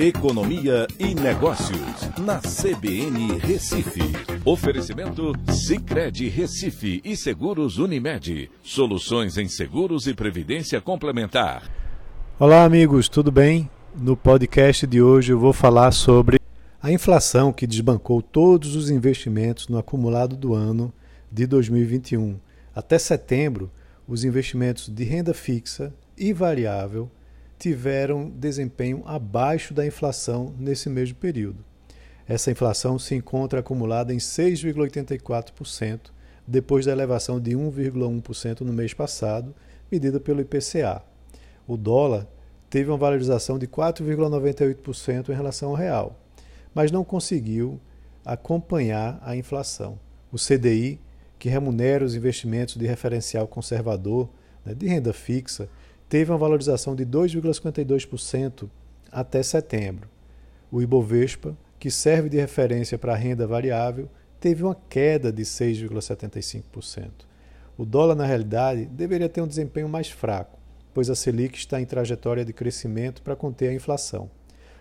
Economia e Negócios, na CBN Recife. Oferecimento Cicred Recife e Seguros Unimed. Soluções em seguros e previdência complementar. Olá, amigos, tudo bem? No podcast de hoje eu vou falar sobre a inflação que desbancou todos os investimentos no acumulado do ano de 2021. Até setembro, os investimentos de renda fixa e variável tiveram desempenho abaixo da inflação nesse mesmo período. Essa inflação se encontra acumulada em 6,84%, depois da elevação de 1,1% no mês passado, medida pelo IPCA. O dólar teve uma valorização de 4,98% em relação ao real, mas não conseguiu acompanhar a inflação. O CDI, que remunera os investimentos de referencial conservador né, de renda fixa, teve uma valorização de 2,52% até setembro. O Ibovespa, que serve de referência para a renda variável, teve uma queda de 6,75%. O dólar, na realidade, deveria ter um desempenho mais fraco, pois a Selic está em trajetória de crescimento para conter a inflação.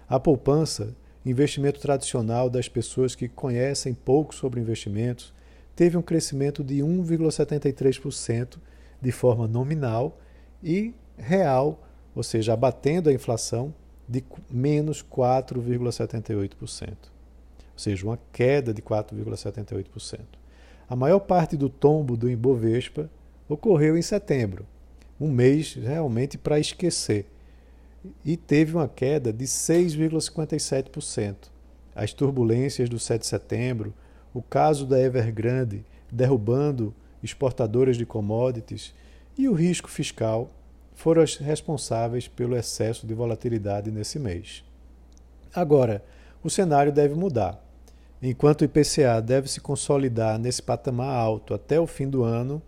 A poupança, investimento tradicional das pessoas que conhecem pouco sobre investimentos, teve um crescimento de 1,73% de forma nominal e real, ou seja, abatendo a inflação, de menos 4,78%. Ou seja, uma queda de 4,78%. A maior parte do tombo do Ibovespa ocorreu em setembro, um mês realmente para esquecer, e teve uma queda de 6,57%. As turbulências do 7 de setembro, o caso da Evergrande derrubando exportadoras de commodities e o risco fiscal foram as responsáveis pelo excesso de volatilidade nesse mês. Agora, o cenário deve mudar. Enquanto o IPCA deve se consolidar nesse patamar alto até o fim do ano,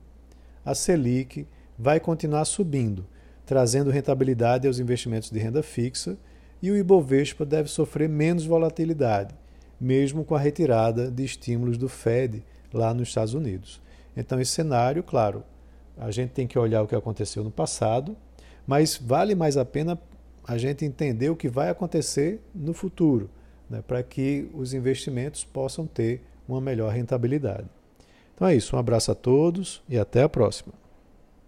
a Selic vai continuar subindo, trazendo rentabilidade aos investimentos de renda fixa, e o Ibovespa deve sofrer menos volatilidade, mesmo com a retirada de estímulos do Fed lá nos Estados Unidos. Então, esse cenário, claro, a gente tem que olhar o que aconteceu no passado, mas vale mais a pena a gente entender o que vai acontecer no futuro, né, para que os investimentos possam ter uma melhor rentabilidade. Então é isso, um abraço a todos e até a próxima.